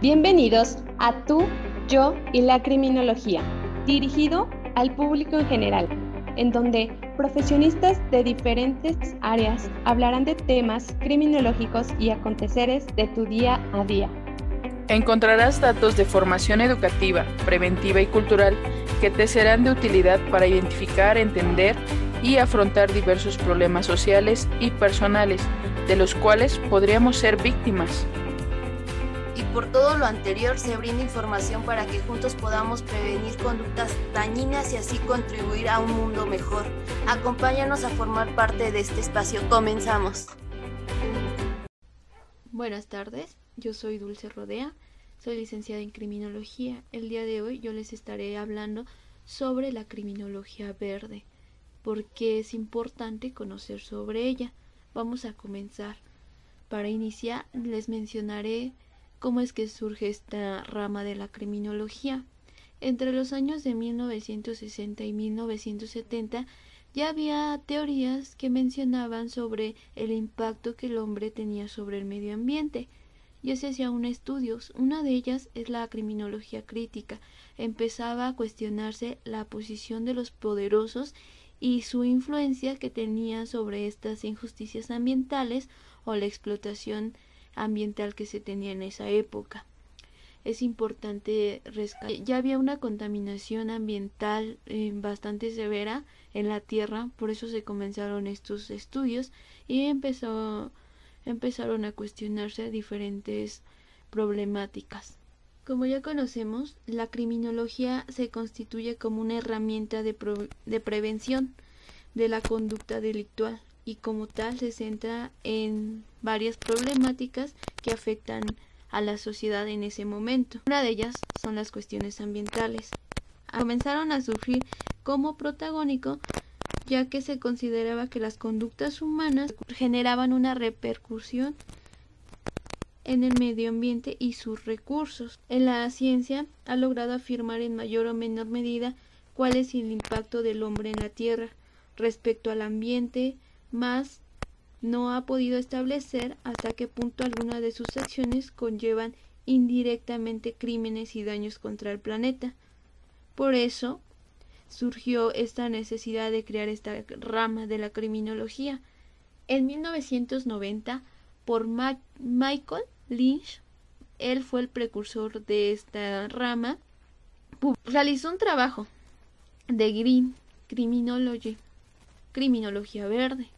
Bienvenidos a Tú, Yo y la Criminología, dirigido al público en general, en donde profesionistas de diferentes áreas hablarán de temas criminológicos y aconteceres de tu día a día. Encontrarás datos de formación educativa, preventiva y cultural que te serán de utilidad para identificar, entender y afrontar diversos problemas sociales y personales de los cuales podríamos ser víctimas. Por todo lo anterior se brinda información para que juntos podamos prevenir conductas dañinas y así contribuir a un mundo mejor. Acompáñanos a formar parte de este espacio. Comenzamos. Buenas tardes, yo soy Dulce Rodea, soy licenciada en criminología. El día de hoy yo les estaré hablando sobre la criminología verde, porque es importante conocer sobre ella. Vamos a comenzar. Para iniciar les mencionaré cómo es que surge esta rama de la criminología. Entre los años de 1960 y 1970 ya había teorías que mencionaban sobre el impacto que el hombre tenía sobre el medio ambiente. Ya se hacía un estudios, una de ellas es la criminología crítica. Empezaba a cuestionarse la posición de los poderosos y su influencia que tenía sobre estas injusticias ambientales o la explotación ambiental que se tenía en esa época. Es importante rescatar. Ya había una contaminación ambiental eh, bastante severa en la Tierra, por eso se comenzaron estos estudios y empezó, empezaron a cuestionarse diferentes problemáticas. Como ya conocemos, la criminología se constituye como una herramienta de, de prevención de la conducta delictual y como tal se centra en varias problemáticas que afectan a la sociedad en ese momento. Una de ellas son las cuestiones ambientales. Comenzaron a surgir como protagónico ya que se consideraba que las conductas humanas generaban una repercusión en el medio ambiente y sus recursos. En la ciencia ha logrado afirmar en mayor o menor medida cuál es el impacto del hombre en la Tierra respecto al ambiente, más no ha podido establecer hasta qué punto algunas de sus acciones conllevan indirectamente crímenes y daños contra el planeta. Por eso surgió esta necesidad de crear esta rama de la criminología. En 1990, por Michael Lynch, él fue el precursor de esta rama, realizó un trabajo de Green Criminology, criminología verde,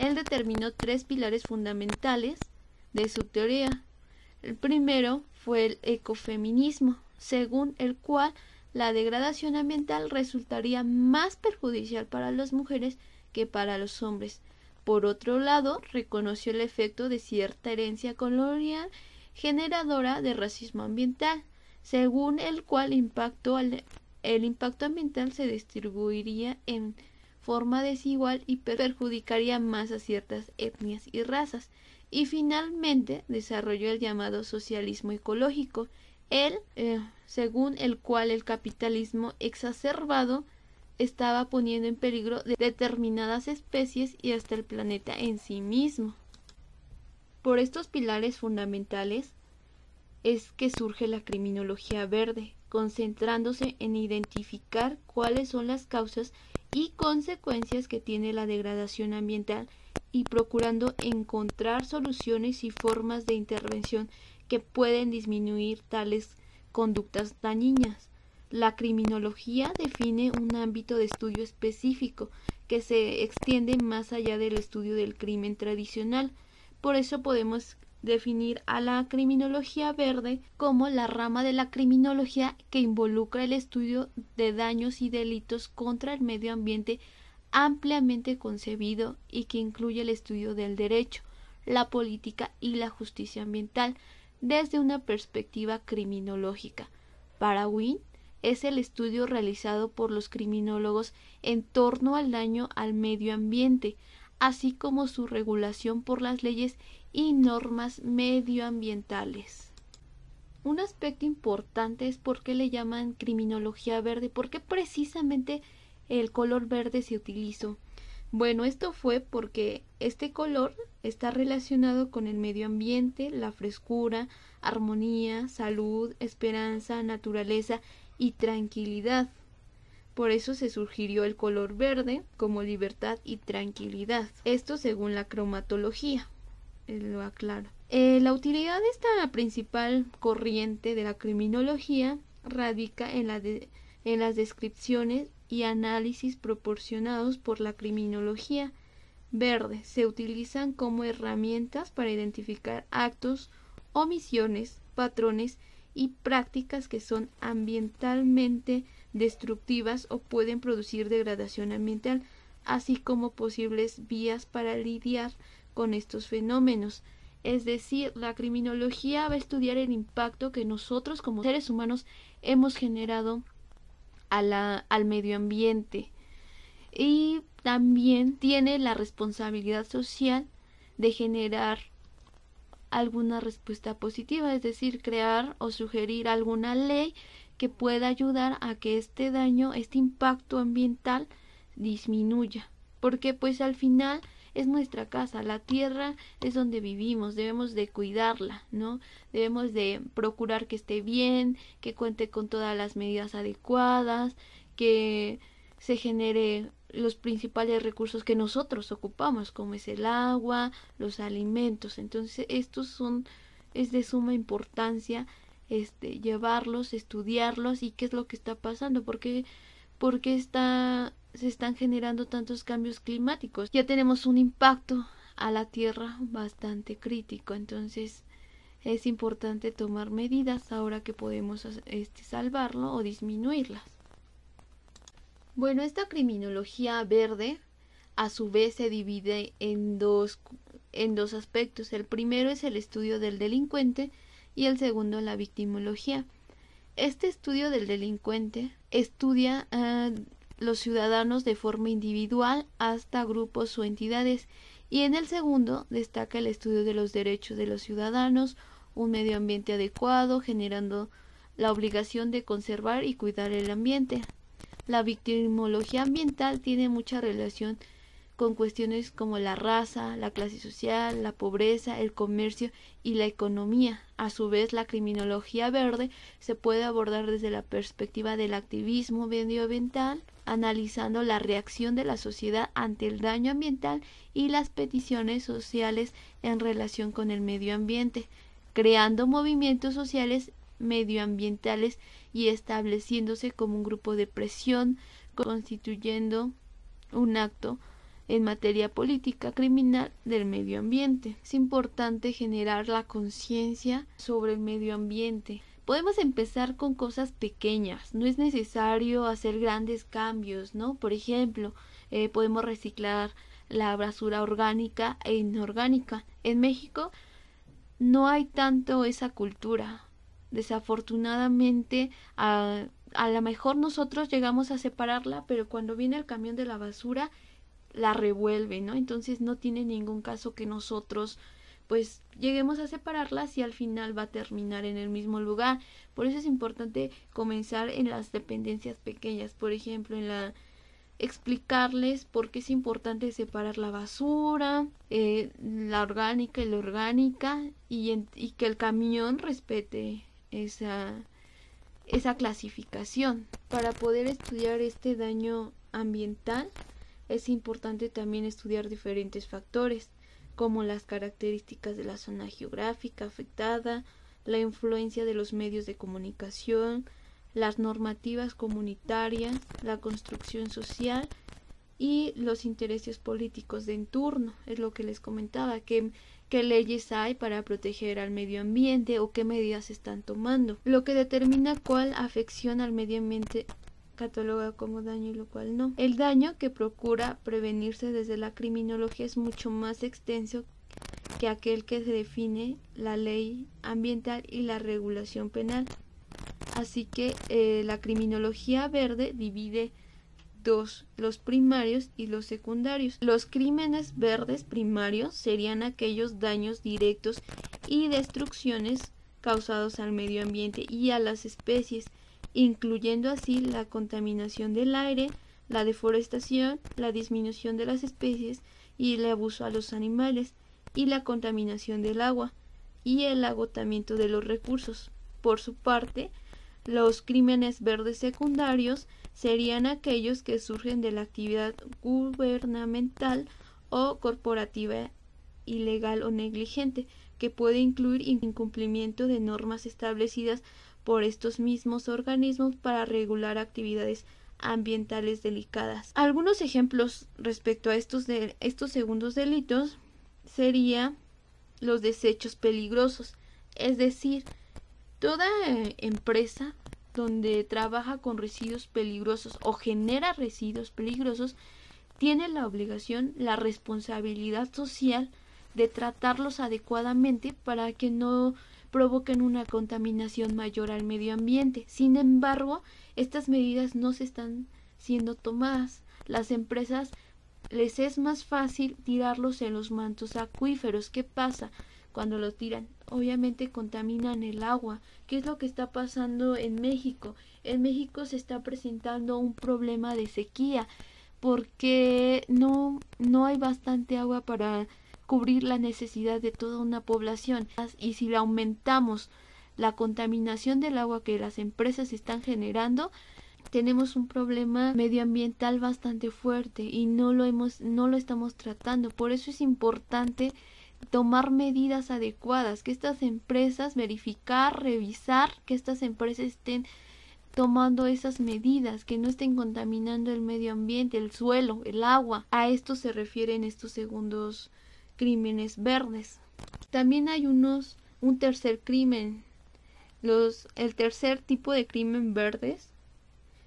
él determinó tres pilares fundamentales de su teoría. El primero fue el ecofeminismo, según el cual la degradación ambiental resultaría más perjudicial para las mujeres que para los hombres. Por otro lado, reconoció el efecto de cierta herencia colonial generadora de racismo ambiental, según el cual el impacto ambiental se distribuiría en forma desigual y perjudicaría más a ciertas etnias y razas. Y finalmente desarrolló el llamado socialismo ecológico, el eh, según el cual el capitalismo exacerbado estaba poniendo en peligro determinadas especies y hasta el planeta en sí mismo. Por estos pilares fundamentales es que surge la criminología verde, concentrándose en identificar cuáles son las causas y consecuencias que tiene la degradación ambiental y procurando encontrar soluciones y formas de intervención que pueden disminuir tales conductas dañinas. La criminología define un ámbito de estudio específico que se extiende más allá del estudio del crimen tradicional. Por eso podemos definir a la criminología verde como la rama de la criminología que involucra el estudio de daños y delitos contra el medio ambiente ampliamente concebido y que incluye el estudio del derecho, la política y la justicia ambiental desde una perspectiva criminológica. Para Wynne es el estudio realizado por los criminólogos en torno al daño al medio ambiente, así como su regulación por las leyes y normas medioambientales. Un aspecto importante es por qué le llaman criminología verde, porque precisamente el color verde se utilizó. Bueno, esto fue porque este color está relacionado con el medio ambiente, la frescura, armonía, salud, esperanza, naturaleza y tranquilidad. Por eso se sugirió el color verde como libertad y tranquilidad. Esto según la cromatología. Lo aclaro. Eh, la utilidad de esta principal corriente de la criminología radica en, la en las descripciones y análisis proporcionados por la criminología verde. Se utilizan como herramientas para identificar actos, omisiones, patrones y prácticas que son ambientalmente destructivas o pueden producir degradación ambiental, así como posibles vías para lidiar con estos fenómenos. Es decir, la criminología va a estudiar el impacto que nosotros como seres humanos hemos generado a la, al medio ambiente y también tiene la responsabilidad social de generar alguna respuesta positiva, es decir, crear o sugerir alguna ley que pueda ayudar a que este daño, este impacto ambiental disminuya, porque pues al final es nuestra casa, la tierra es donde vivimos, debemos de cuidarla, ¿no? Debemos de procurar que esté bien, que cuente con todas las medidas adecuadas, que se genere los principales recursos que nosotros ocupamos, como es el agua, los alimentos. Entonces, estos son es de suma importancia este llevarlos, estudiarlos y qué es lo que está pasando, porque porque está se están generando tantos cambios climáticos. Ya tenemos un impacto a la Tierra bastante crítico, entonces es importante tomar medidas ahora que podemos este, salvarlo o disminuirlas. Bueno, esta criminología verde a su vez se divide en dos, en dos aspectos. El primero es el estudio del delincuente y el segundo la victimología. Este estudio del delincuente estudia a los ciudadanos de forma individual hasta grupos o entidades y en el segundo destaca el estudio de los derechos de los ciudadanos, un medio ambiente adecuado, generando la obligación de conservar y cuidar el ambiente. La victimología ambiental tiene mucha relación con cuestiones como la raza, la clase social, la pobreza, el comercio y la economía. A su vez, la criminología verde se puede abordar desde la perspectiva del activismo medioambiental, analizando la reacción de la sociedad ante el daño ambiental y las peticiones sociales en relación con el medio ambiente, creando movimientos sociales medioambientales y estableciéndose como un grupo de presión, constituyendo un acto en materia política criminal del medio ambiente. Es importante generar la conciencia sobre el medio ambiente. Podemos empezar con cosas pequeñas, no es necesario hacer grandes cambios, ¿no? Por ejemplo, eh, podemos reciclar la basura orgánica e inorgánica. En México no hay tanto esa cultura desafortunadamente a, a lo mejor nosotros llegamos a separarla, pero cuando viene el camión de la basura la revuelve, ¿no? Entonces no tiene ningún caso que nosotros pues lleguemos a separarlas y al final va a terminar en el mismo lugar. Por eso es importante comenzar en las dependencias pequeñas, por ejemplo, en la explicarles por qué es importante separar la basura, eh, la orgánica y la orgánica, y, y que el camión respete esa, esa clasificación. Para poder estudiar este daño ambiental es importante también estudiar diferentes factores como las características de la zona geográfica afectada, la influencia de los medios de comunicación, las normativas comunitarias, la construcción social y los intereses políticos de entorno. Es lo que les comentaba, qué leyes hay para proteger al medio ambiente o qué medidas están tomando, lo que determina cuál afección al medio ambiente cataloga como daño y lo cual no. El daño que procura prevenirse desde la criminología es mucho más extenso que aquel que se define la ley ambiental y la regulación penal. Así que eh, la criminología verde divide dos, los primarios y los secundarios. Los crímenes verdes primarios serían aquellos daños directos y destrucciones causados al medio ambiente y a las especies, incluyendo así la contaminación del aire, la deforestación, la disminución de las especies y el abuso a los animales, y la contaminación del agua y el agotamiento de los recursos. Por su parte, los crímenes verdes secundarios serían aquellos que surgen de la actividad gubernamental o corporativa ilegal o negligente, que puede incluir incumplimiento de normas establecidas por estos mismos organismos para regular actividades ambientales delicadas. Algunos ejemplos respecto a estos, de, estos segundos delitos sería los desechos peligrosos, es decir, toda eh, empresa donde trabaja con residuos peligrosos o genera residuos peligrosos tiene la obligación, la responsabilidad social de tratarlos adecuadamente para que no provoquen una contaminación mayor al medio ambiente. Sin embargo, estas medidas no se están siendo tomadas. Las empresas les es más fácil tirarlos en los mantos acuíferos. ¿Qué pasa cuando lo tiran? Obviamente contaminan el agua. ¿Qué es lo que está pasando en México? En México se está presentando un problema de sequía porque no, no hay bastante agua para cubrir la necesidad de toda una población. Y si le aumentamos la contaminación del agua que las empresas están generando, tenemos un problema medioambiental bastante fuerte y no lo hemos no lo estamos tratando. Por eso es importante tomar medidas adecuadas, que estas empresas verificar, revisar que estas empresas estén tomando esas medidas, que no estén contaminando el medio ambiente, el suelo, el agua. A esto se refieren estos segundos crímenes verdes. También hay unos un tercer crimen. Los el tercer tipo de crimen verdes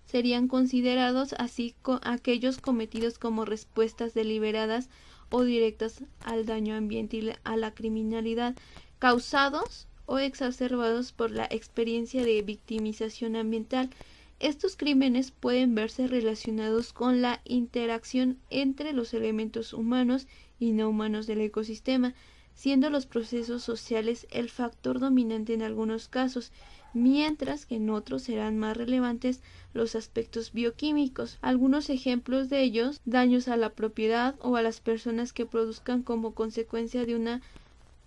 serían considerados así aquellos cometidos como respuestas deliberadas o directas al daño ambiente y a la criminalidad causados o exacerbados por la experiencia de victimización ambiental. Estos crímenes pueden verse relacionados con la interacción entre los elementos humanos y no humanos del ecosistema, siendo los procesos sociales el factor dominante en algunos casos, mientras que en otros serán más relevantes los aspectos bioquímicos. Algunos ejemplos de ellos, daños a la propiedad o a las personas que produzcan como consecuencia de una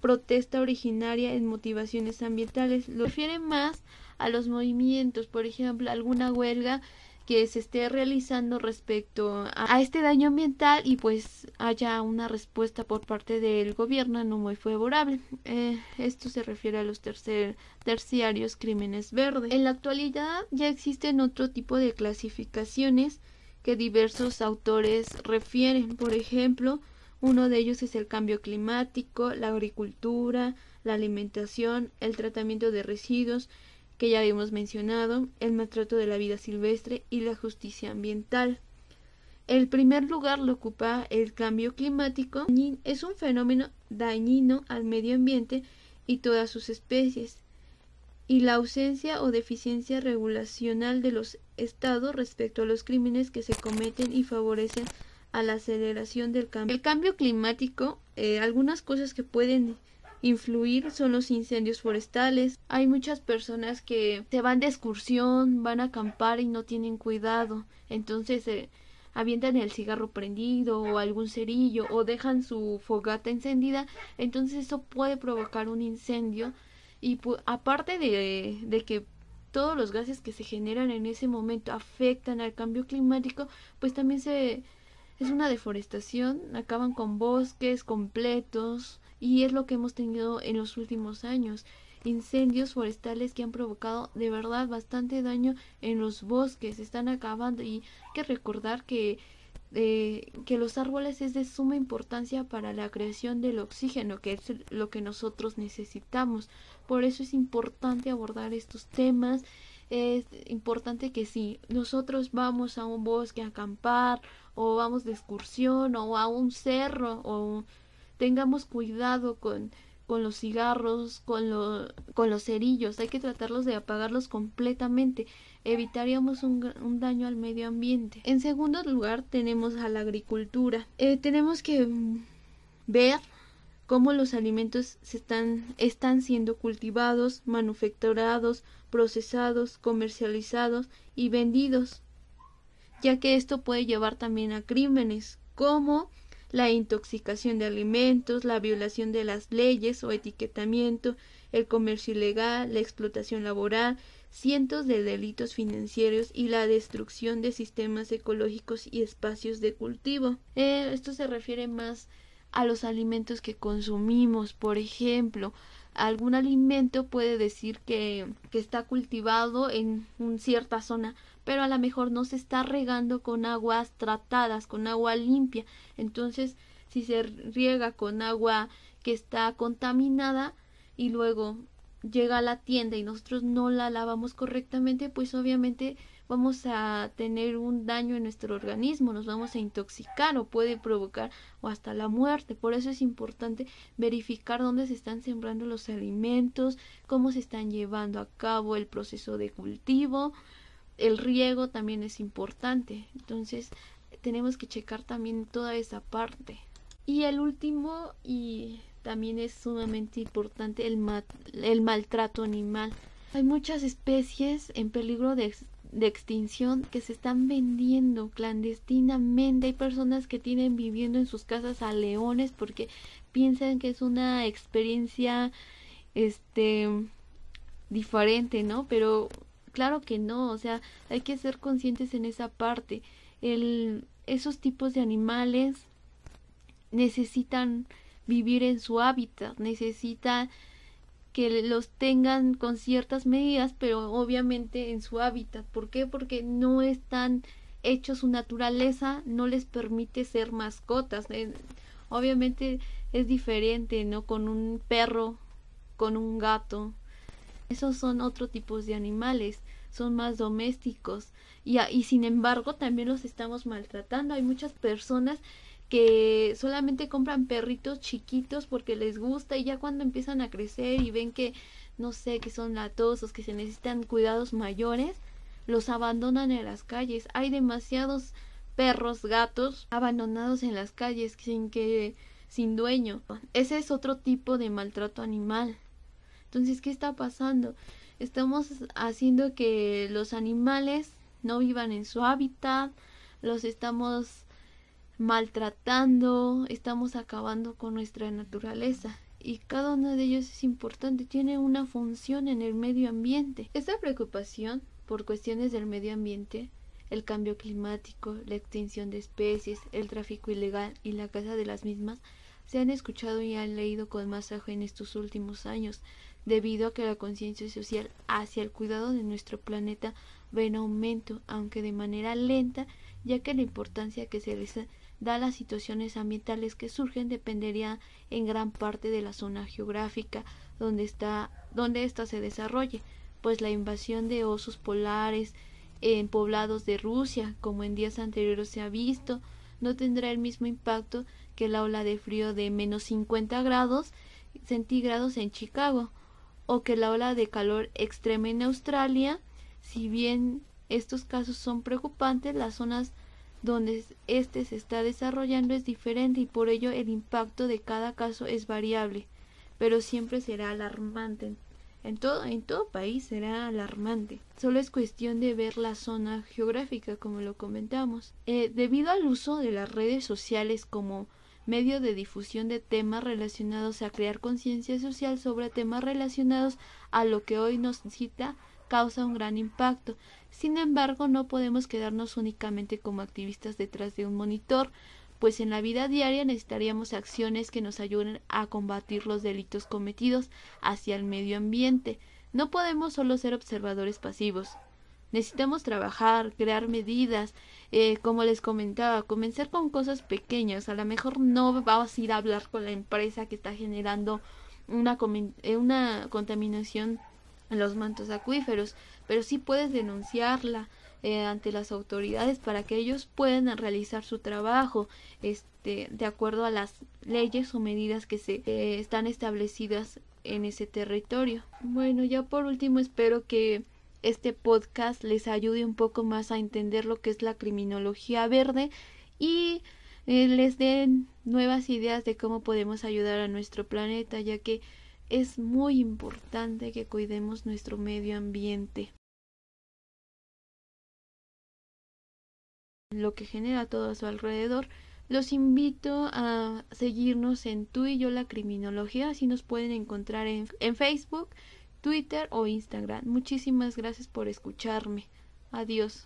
protesta originaria en motivaciones ambientales. Lo refiere más a los movimientos, por ejemplo, alguna huelga que se esté realizando respecto a, este daño ambiental y pues haya una respuesta por parte del gobierno no muy favorable. Eh, esto se refiere a los tercer, terciarios crímenes verdes. En la actualidad ya existen otro tipo de clasificaciones que diversos autores refieren. Por ejemplo, uno de ellos es el cambio climático, la agricultura, la alimentación, el tratamiento de residuos, que ya habíamos mencionado, el maltrato de la vida silvestre y la justicia ambiental. El primer lugar lo ocupa el cambio climático. Es un fenómeno dañino al medio ambiente y todas sus especies, y la ausencia o deficiencia regulacional de los estados respecto a los crímenes que se cometen y favorecen a la aceleración del cambio. El cambio climático, eh, algunas cosas que pueden influir son los incendios forestales. Hay muchas personas que se van de excursión, van a acampar y no tienen cuidado. Entonces eh, avientan el cigarro prendido o algún cerillo o dejan su fogata encendida. Entonces eso puede provocar un incendio. Y aparte de, de que todos los gases que se generan en ese momento afectan al cambio climático, pues también se es una deforestación, acaban con bosques completos y es lo que hemos tenido en los últimos años. Incendios forestales que han provocado de verdad bastante daño en los bosques, están acabando y hay que recordar que eh, que los árboles es de suma importancia para la creación del oxígeno, que es lo que nosotros necesitamos. Por eso es importante abordar estos temas. Es importante que si nosotros vamos a un bosque a acampar o vamos de excursión o a un cerro o tengamos cuidado con, con los cigarros, con, con los cerillos, hay que tratarlos de apagarlos completamente, evitaríamos un, un daño al medio ambiente. En segundo lugar tenemos a la agricultura. Eh, tenemos que ver cómo los alimentos se están, están siendo cultivados, manufacturados, procesados, comercializados y vendidos ya que esto puede llevar también a crímenes como la intoxicación de alimentos, la violación de las leyes o etiquetamiento, el comercio ilegal, la explotación laboral, cientos de delitos financieros y la destrucción de sistemas ecológicos y espacios de cultivo. Eh, esto se refiere más a los alimentos que consumimos, por ejemplo, algún alimento puede decir que, que está cultivado en una cierta zona, pero a lo mejor no se está regando con aguas tratadas, con agua limpia. Entonces, si se riega con agua que está contaminada y luego llega a la tienda y nosotros no la lavamos correctamente, pues obviamente vamos a tener un daño en nuestro organismo, nos vamos a intoxicar o puede provocar o hasta la muerte. Por eso es importante verificar dónde se están sembrando los alimentos, cómo se están llevando a cabo el proceso de cultivo. El riego también es importante. Entonces tenemos que checar también toda esa parte. Y el último y también es sumamente importante el, el maltrato animal. Hay muchas especies en peligro de, de, extinción que se están vendiendo clandestinamente. Hay personas que tienen viviendo en sus casas a leones porque piensan que es una experiencia este diferente, ¿no? Pero claro que no, o sea, hay que ser conscientes en esa parte. El, esos tipos de animales necesitan vivir en su hábitat, necesita que los tengan con ciertas medidas, pero obviamente en su hábitat. ¿Por qué? Porque no están hechos, su naturaleza no les permite ser mascotas. Eh, obviamente es diferente, ¿no? Con un perro, con un gato. Esos son otro tipos de animales, son más domésticos. Y, y sin embargo también los estamos maltratando. Hay muchas personas que solamente compran perritos chiquitos porque les gusta y ya cuando empiezan a crecer y ven que no sé que son latosos que se necesitan cuidados mayores los abandonan en las calles. Hay demasiados perros gatos abandonados en las calles sin que sin dueño. Ese es otro tipo de maltrato animal entonces qué está pasando estamos haciendo que los animales no vivan en su hábitat los estamos maltratando, estamos acabando con nuestra naturaleza. Y cada uno de ellos es importante, tiene una función en el medio ambiente. Esta preocupación por cuestiones del medio ambiente, el cambio climático, la extinción de especies, el tráfico ilegal y la caza de las mismas se han escuchado y han leído con más ajo en estos últimos años, debido a que la conciencia social hacia el cuidado de nuestro planeta va en aumento, aunque de manera lenta, ya que la importancia que se les da las situaciones ambientales que surgen dependería en gran parte de la zona geográfica donde está donde ésta se desarrolle, pues la invasión de osos polares en poblados de Rusia, como en días anteriores se ha visto, no tendrá el mismo impacto que la ola de frío de menos 50 grados centígrados en Chicago, o que la ola de calor extrema en Australia, si bien estos casos son preocupantes, las zonas donde éste se está desarrollando es diferente y por ello el impacto de cada caso es variable, pero siempre será alarmante. En todo, en todo país será alarmante. Solo es cuestión de ver la zona geográfica, como lo comentamos. Eh, debido al uso de las redes sociales como medio de difusión de temas relacionados a crear conciencia social sobre temas relacionados a lo que hoy nos cita causa un gran impacto. Sin embargo, no podemos quedarnos únicamente como activistas detrás de un monitor, pues en la vida diaria necesitaríamos acciones que nos ayuden a combatir los delitos cometidos hacia el medio ambiente. No podemos solo ser observadores pasivos. Necesitamos trabajar, crear medidas, eh, como les comentaba, comenzar con cosas pequeñas. A lo mejor no vamos a ir a hablar con la empresa que está generando una, eh, una contaminación en los mantos acuíferos, pero sí puedes denunciarla eh, ante las autoridades para que ellos puedan realizar su trabajo este, de acuerdo a las leyes o medidas que se eh, están establecidas en ese territorio. Bueno, ya por último espero que este podcast les ayude un poco más a entender lo que es la criminología verde y eh, les den nuevas ideas de cómo podemos ayudar a nuestro planeta, ya que es muy importante que cuidemos nuestro medio ambiente. lo que genera todo a su alrededor. Los invito a seguirnos en Tú y yo la criminología, así nos pueden encontrar en, en Facebook, Twitter o Instagram. Muchísimas gracias por escucharme. Adiós.